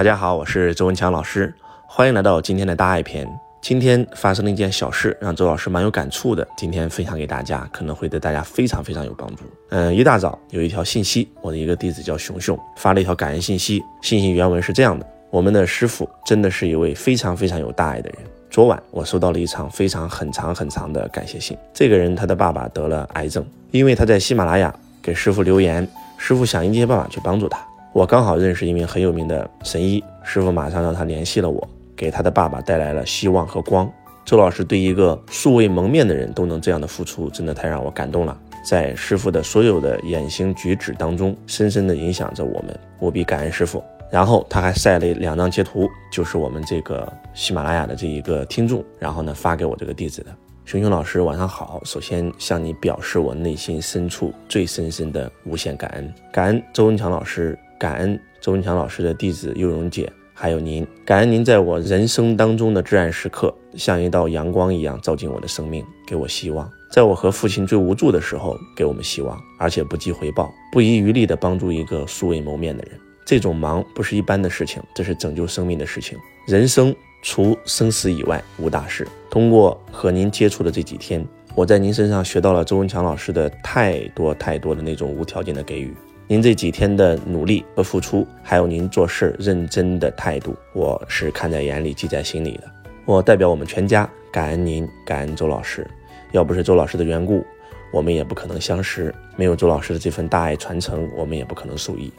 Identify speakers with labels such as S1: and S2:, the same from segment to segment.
S1: 大家好，我是周文强老师，欢迎来到今天的大爱篇。今天发生了一件小事，让周老师蛮有感触的，今天分享给大家，可能会对大家非常非常有帮助。嗯，一大早有一条信息，我的一个弟子叫熊熊发了一条感恩信息，信息原文是这样的：我们的师傅真的是一位非常非常有大爱的人。昨晚我收到了一场非常很长很长的感谢信，这个人他的爸爸得了癌症，因为他在喜马拉雅给师傅留言，师傅想一切办法去帮助他。我刚好认识一名很有名的神医，师傅马上让他联系了我，给他的爸爸带来了希望和光。周老师对一个素未谋面的人都能这样的付出，真的太让我感动了。在师傅的所有的言行举止当中，深深的影响着我们，务必感恩师傅。然后他还晒了两张截图，就是我们这个喜马拉雅的这一个听众，然后呢发给我这个弟子的。熊熊老师晚上好，首先向你表示我内心深处最深深的无限感恩，感恩周文强老师。感恩周文强老师的弟子幼荣姐，还有您，感恩您在我人生当中的至暗时刻，像一道阳光一样照进我的生命，给我希望。在我和父亲最无助的时候，给我们希望，而且不计回报，不遗余力地帮助一个素未谋面的人。这种忙不是一般的事情，这是拯救生命的事情。人生除生死以外无大事。通过和您接触的这几天，我在您身上学到了周文强老师的太多太多的那种无条件的给予。您这几天的努力和付出，还有您做事认真的态度，我是看在眼里，记在心里的。我代表我们全家感恩您，感恩周老师。要不是周老师的缘故，我们也不可能相识；没有周老师的这份大爱传承，我们也不可能受益。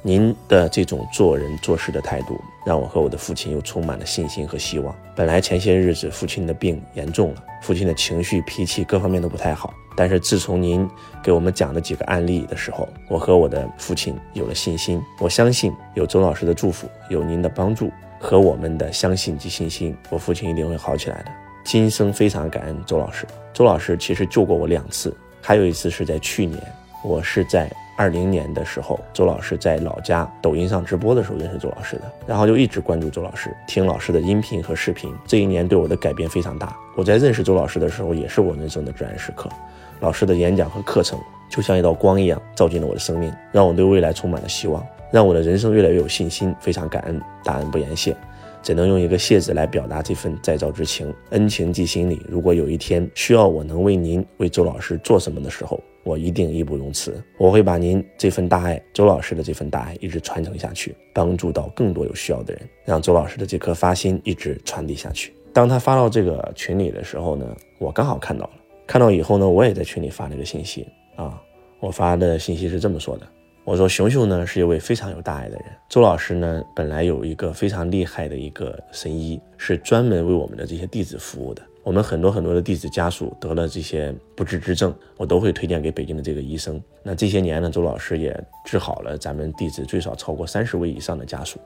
S1: 您的这种做人做事的态度，让我和我的父亲又充满了信心和希望。本来前些日子父亲的病严重了，父亲的情绪、脾气各方面都不太好。但是自从您给我们讲了几个案例的时候，我和我的父亲有了信心。我相信有周老师的祝福，有您的帮助和我们的相信及信心，我父亲一定会好起来的。今生非常感恩周老师。周老师其实救过我两次，还有一次是在去年，我是在。二零年的时候，周老师在老家抖音上直播的时候认识周老师的，然后就一直关注周老师，听老师的音频和视频。这一年对我的改变非常大。我在认识周老师的时候，也是我人生的至暗时刻。老师的演讲和课程就像一道光一样，照进了我的生命，让我对未来充满了希望，让我的人生越来越有信心。非常感恩，大恩不言谢，只能用一个谢字来表达这份再造之情，恩情记心里。如果有一天需要我能为您、为周老师做什么的时候，我一定义不容辞，我会把您这份大爱，周老师的这份大爱一直传承下去，帮助到更多有需要的人，让周老师的这颗发心一直传递下去。当他发到这个群里的时候呢，我刚好看到了，看到以后呢，我也在群里发了一个信息啊，我发的信息是这么说的：我说熊熊呢是一位非常有大爱的人，周老师呢本来有一个非常厉害的一个神医，是专门为我们的这些弟子服务的。我们很多很多的弟子家属得了这些不治之症，我都会推荐给北京的这个医生。那这些年呢，周老师也治好了咱们弟子最少超过三十位以上的家属。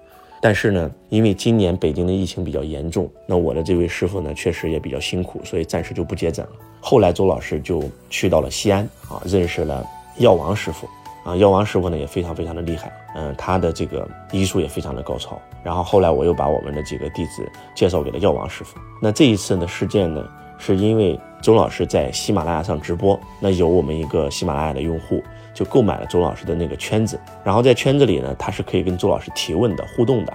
S1: 但是呢，因为今年北京的疫情比较严重，那我的这位师傅呢，确实也比较辛苦，所以暂时就不接诊了。后来周老师就去到了西安啊，认识了药王师傅。啊，药王师傅呢也非常非常的厉害，嗯，他的这个医术也非常的高超。然后后来我又把我们的几个弟子介绍给了药王师傅。那这一次呢事件呢，是因为周老师在喜马拉雅上直播，那有我们一个喜马拉雅的用户就购买了周老师的那个圈子，然后在圈子里呢，他是可以跟周老师提问的互动的。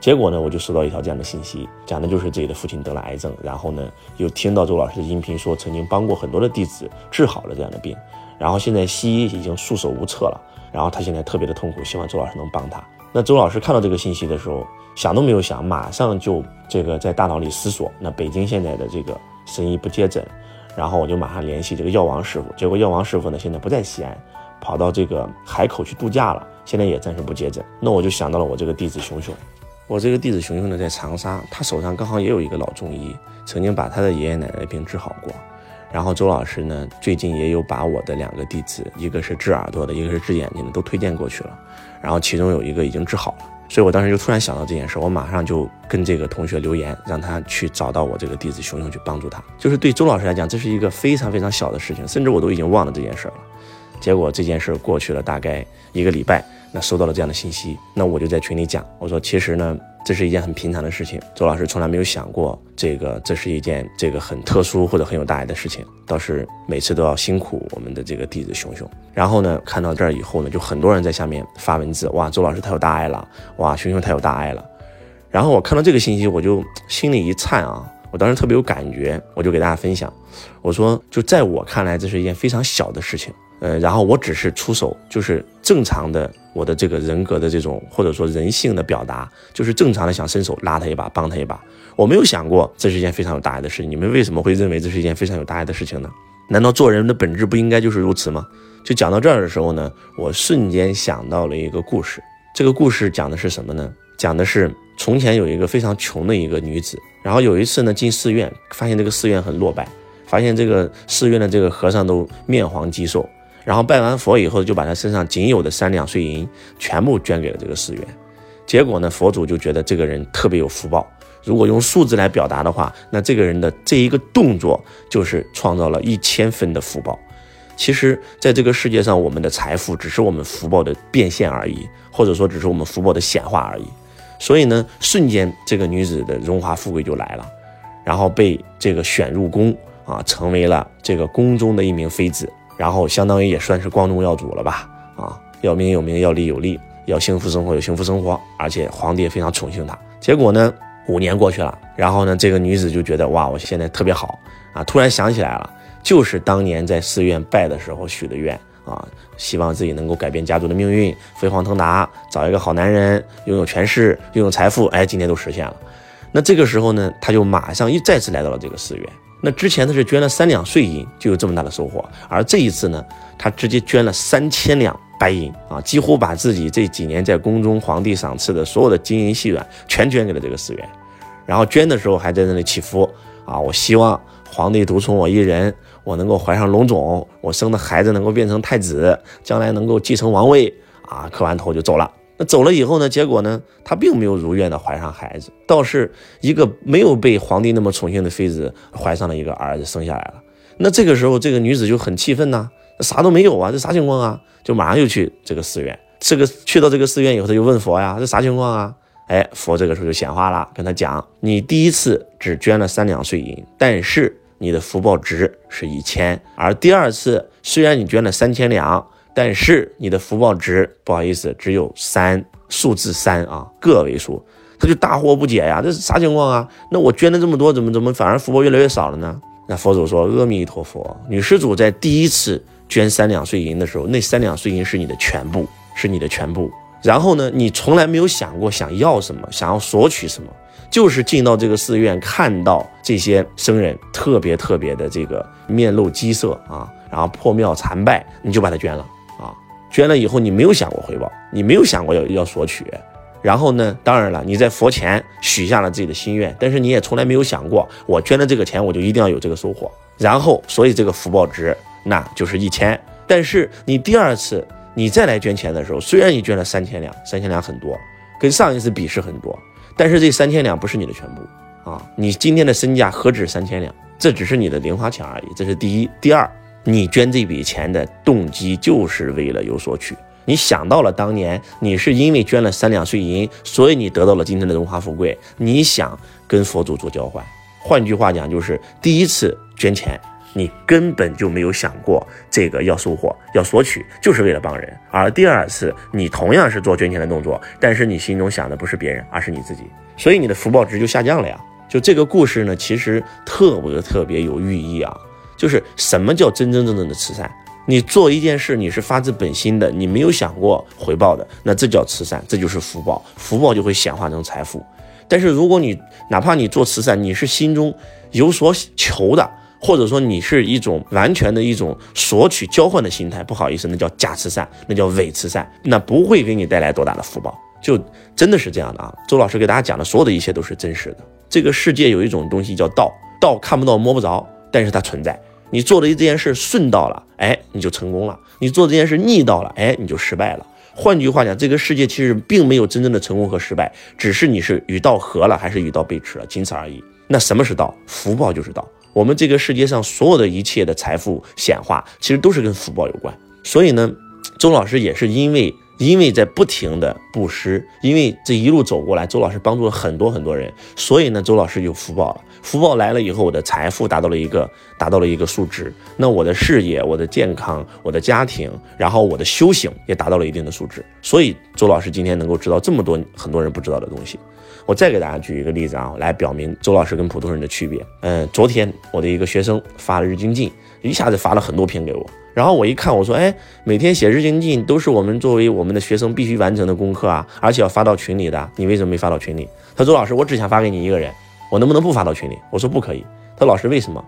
S1: 结果呢，我就收到一条这样的信息，讲的就是自己的父亲得了癌症，然后呢又听到周老师的音频说曾经帮过很多的弟子治好了这样的病。然后现在西医已经束手无策了，然后他现在特别的痛苦，希望周老师能帮他。那周老师看到这个信息的时候，想都没有想，马上就这个在大脑里思索。那北京现在的这个神医不接诊，然后我就马上联系这个药王师傅。结果药王师傅呢现在不在西安，跑到这个海口去度假了，现在也暂时不接诊。那我就想到了我这个弟子熊熊，我这个弟子熊熊呢在长沙，他手上刚好也有一个老中医，曾经把他的爷爷奶奶病治好过。然后周老师呢，最近也有把我的两个弟子，一个是治耳朵的，一个是治眼睛的，都推荐过去了。然后其中有一个已经治好了，所以我当时就突然想到这件事，我马上就跟这个同学留言，让他去找到我这个弟子熊熊去帮助他。就是对周老师来讲，这是一个非常非常小的事情，甚至我都已经忘了这件事了。结果这件事过去了大概一个礼拜，那收到了这样的信息，那我就在群里讲，我说其实呢，这是一件很平常的事情。周老师从来没有想过这个，这是一件这个很特殊或者很有大爱的事情，倒是每次都要辛苦我们的这个弟子熊熊。然后呢，看到这儿以后呢，就很多人在下面发文字，哇，周老师太有大爱了，哇，熊熊太有大爱了。然后我看到这个信息，我就心里一颤啊，我当时特别有感觉，我就给大家分享，我说，就在我看来，这是一件非常小的事情。呃，然后我只是出手，就是正常的我的这个人格的这种或者说人性的表达，就是正常的想伸手拉他一把，帮他一把。我没有想过这是一件非常有大爱的事情。你们为什么会认为这是一件非常有大爱的事情呢？难道做人的本质不应该就是如此吗？就讲到这儿的时候呢，我瞬间想到了一个故事。这个故事讲的是什么呢？讲的是从前有一个非常穷的一个女子，然后有一次呢进寺院，发现这个寺院很落败，发现这个寺院的这个和尚都面黄肌瘦。然后拜完佛以后，就把他身上仅有的三两碎银全部捐给了这个寺院。结果呢，佛祖就觉得这个人特别有福报。如果用数字来表达的话，那这个人的这一个动作就是创造了一千分的福报。其实，在这个世界上，我们的财富只是我们福报的变现而已，或者说只是我们福报的显化而已。所以呢，瞬间这个女子的荣华富贵就来了，然后被这个选入宫啊，成为了这个宫中的一名妃子。然后相当于也算是光宗耀祖了吧？啊，要名有名，要利有利，要幸福生活有幸福生活，而且皇帝也非常宠幸她。结果呢，五年过去了，然后呢，这个女子就觉得哇，我现在特别好啊！突然想起来了，就是当年在寺院拜的时候许的愿啊，希望自己能够改变家族的命运，飞黄腾达，找一个好男人，拥有权势，拥有财富，哎，今天都实现了。那这个时候呢，他就马上又再次来到了这个寺院。那之前他是捐了三两碎银，就有这么大的收获，而这一次呢，他直接捐了三千两白银啊，几乎把自己这几年在宫中皇帝赏赐的所有的金银细软全捐给了这个寺院，然后捐的时候还在那里祈福啊，我希望皇帝独宠我一人，我能够怀上龙种，我生的孩子能够变成太子，将来能够继承王位啊，磕完头就走了。那走了以后呢？结果呢？她并没有如愿的怀上孩子，倒是一个没有被皇帝那么宠幸的妃子怀上了一个儿子，生下来了。那这个时候，这个女子就很气愤呐，啥都没有啊，这啥情况啊？就马上就去这个寺院。这个去到这个寺院以后，他就问佛呀，这啥情况啊？哎，佛这个时候就显化了，跟他讲，你第一次只捐了三两碎银，但是你的福报值是一千，而第二次虽然你捐了三千两。但是你的福报值不好意思，只有三数字三啊，个位数，他就大惑不解呀，这是啥情况啊？那我捐了这么多，怎么怎么反而福报越来越少了呢？那佛祖说：阿弥陀佛，女施主在第一次捐三两碎银的时候，那三两碎银是你的全部，是你的全部。然后呢，你从来没有想过想要什么，想要索取什么，就是进到这个寺院，看到这些僧人特别特别的这个面露饥色啊，然后破庙残败，你就把它捐了。捐了以后，你没有想过回报，你没有想过要要索取，然后呢？当然了，你在佛前许下了自己的心愿，但是你也从来没有想过，我捐了这个钱，我就一定要有这个收获。然后，所以这个福报值那就是一千。但是你第二次你再来捐钱的时候，虽然你捐了三千两，三千两很多，跟上一次比是很多，但是这三千两不是你的全部啊！你今天的身价何止三千两？这只是你的零花钱而已。这是第一，第二。你捐这笔钱的动机就是为了有所取。你想到了当年你是因为捐了三两碎银，所以你得到了今天的荣华富贵。你想跟佛祖做交换，换句话讲，就是第一次捐钱，你根本就没有想过这个要收获、要索取，就是为了帮人。而第二次，你同样是做捐钱的动作，但是你心中想的不是别人，而是你自己，所以你的福报值就下降了呀。就这个故事呢，其实特别特别有寓意啊。就是什么叫真真正正的慈善？你做一件事，你是发自本心的，你没有想过回报的，那这叫慈善，这就是福报，福报就会显化成财富。但是如果你哪怕你做慈善，你是心中有所求的，或者说你是一种完全的一种索取交换的心态，不好意思，那叫假慈善，那叫伪慈善，那不会给你带来多大的福报。就真的是这样的啊！周老师给大家讲的所有的一切都是真实的。这个世界有一种东西叫道，道看不到摸不着。但是它存在，你做的这件事顺到了，哎，你就成功了；你做这件事逆到了，哎，你就失败了。换句话讲，这个世界其实并没有真正的成功和失败，只是你是与道合了还是与道背驰了，仅此而已。那什么是道？福报就是道。我们这个世界上所有的一切的财富显化，其实都是跟福报有关。所以呢，周老师也是因为因为在不停的布施，因为这一路走过来，周老师帮助了很多很多人，所以呢，周老师有福报了。福报来了以后，我的财富达到了一个达到了一个数值，那我的事业、我的健康、我的家庭，然后我的修行也达到了一定的数值。所以周老师今天能够知道这么多很多人不知道的东西。我再给大家举一个例子啊，来表明周老师跟普通人的区别。嗯，昨天我的一个学生发了日精进，一下子发了很多篇给我。然后我一看，我说，哎，每天写日精进都是我们作为我们的学生必须完成的功课啊，而且要发到群里的，你为什么没发到群里？他说，老师，我只想发给你一个人，我能不能不发到群里？我说不可以。他说老师为什么？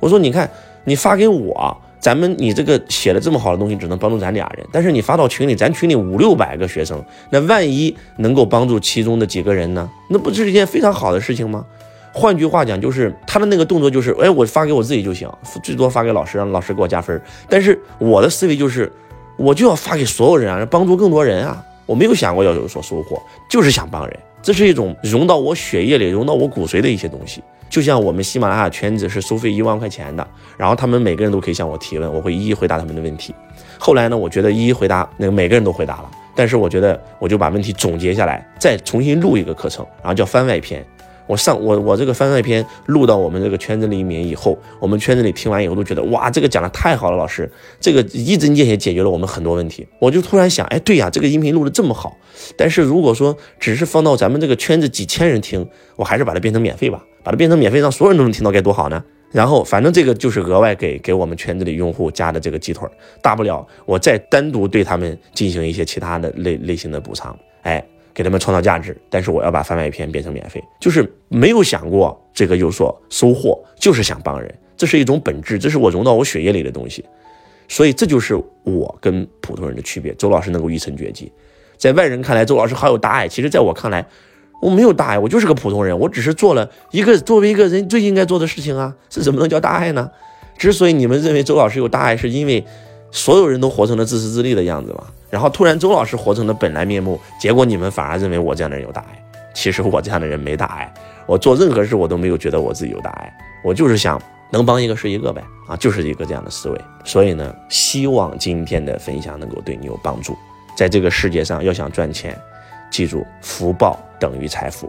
S1: 我说，你看，你发给我，咱们你这个写的这么好的东西，只能帮助咱俩人，但是你发到群里，咱群里五六百个学生，那万一能够帮助其中的几个人呢？那不是一件非常好的事情吗？换句话讲，就是他的那个动作就是，哎，我发给我自己就行，最多发给老师，让老师给我加分。但是我的思维就是，我就要发给所有人啊，帮助更多人啊。我没有想过要有所收获，就是想帮人。这是一种融到我血液里、融到我骨髓的一些东西。就像我们喜马拉雅圈子是收费一万块钱的，然后他们每个人都可以向我提问，我会一一回答他们的问题。后来呢，我觉得一一回答那个每个人都回答了，但是我觉得我就把问题总结下来，再重新录一个课程，然后叫番外篇。我上我我这个番外篇录到我们这个圈子里面以后，我们圈子里听完以后都觉得哇，这个讲的太好了，老师，这个一针见血解决了我们很多问题。我就突然想，哎，对呀，这个音频录的这么好，但是如果说只是放到咱们这个圈子几千人听，我还是把它变成免费吧，把它变成免费，让所有人都能听到，该多好呢？然后反正这个就是额外给给我们圈子里用户加的这个鸡腿，大不了我再单独对他们进行一些其他的类类型的补偿，哎。给他们创造价值，但是我要把番外篇变成免费，就是没有想过这个有所收获，就是想帮人，这是一种本质，这是我融到我血液里的东西，所以这就是我跟普通人的区别。周老师能够一成绝技，在外人看来，周老师好有大爱，其实在我看来，我没有大爱，我就是个普通人，我只是做了一个作为一个人最应该做的事情啊，这怎么能叫大爱呢？之所以你们认为周老师有大爱，是因为。所有人都活成了自私自利的样子嘛，然后突然周老师活成了本来面目，结果你们反而认为我这样的人有大爱。其实我这样的人没大爱，我做任何事我都没有觉得我自己有大爱，我就是想能帮一个是一个呗，啊，就是一个这样的思维。所以呢，希望今天的分享能够对你有帮助。在这个世界上要想赚钱，记住福报等于财富，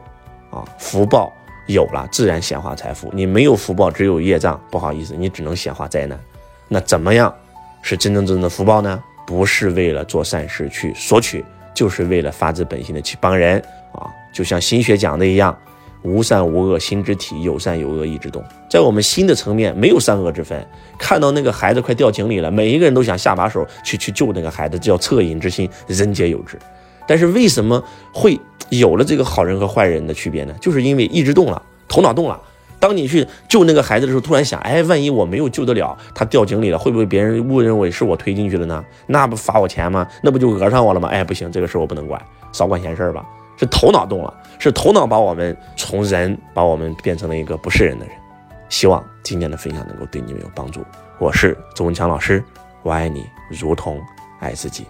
S1: 啊，福报有了自然显化财富，你没有福报只有业障，不好意思，你只能显化灾难。那怎么样？是真真正正的福报呢？不是为了做善事去索取，就是为了发自本心的去帮人啊！就像心学讲的一样，无善无恶心之体，有善有恶意之动。在我们心的层面，没有善恶之分。看到那个孩子快掉井里了，每一个人都想下把手去去救那个孩子，这叫恻隐之心，人皆有之。但是为什么会有了这个好人和坏人的区别呢？就是因为意志动了，头脑动了。当你去救那个孩子的时候，突然想，哎，万一我没有救得了，他掉井里了，会不会别人误认为是我推进去的呢？那不罚我钱吗？那不就讹上我了吗？哎，不行，这个事我不能管，少管闲事吧。是头脑动了，是头脑把我们从人把我们变成了一个不是人的人。希望今天的分享能够对你们有帮助。我是周文强老师，我爱你如同爱自己。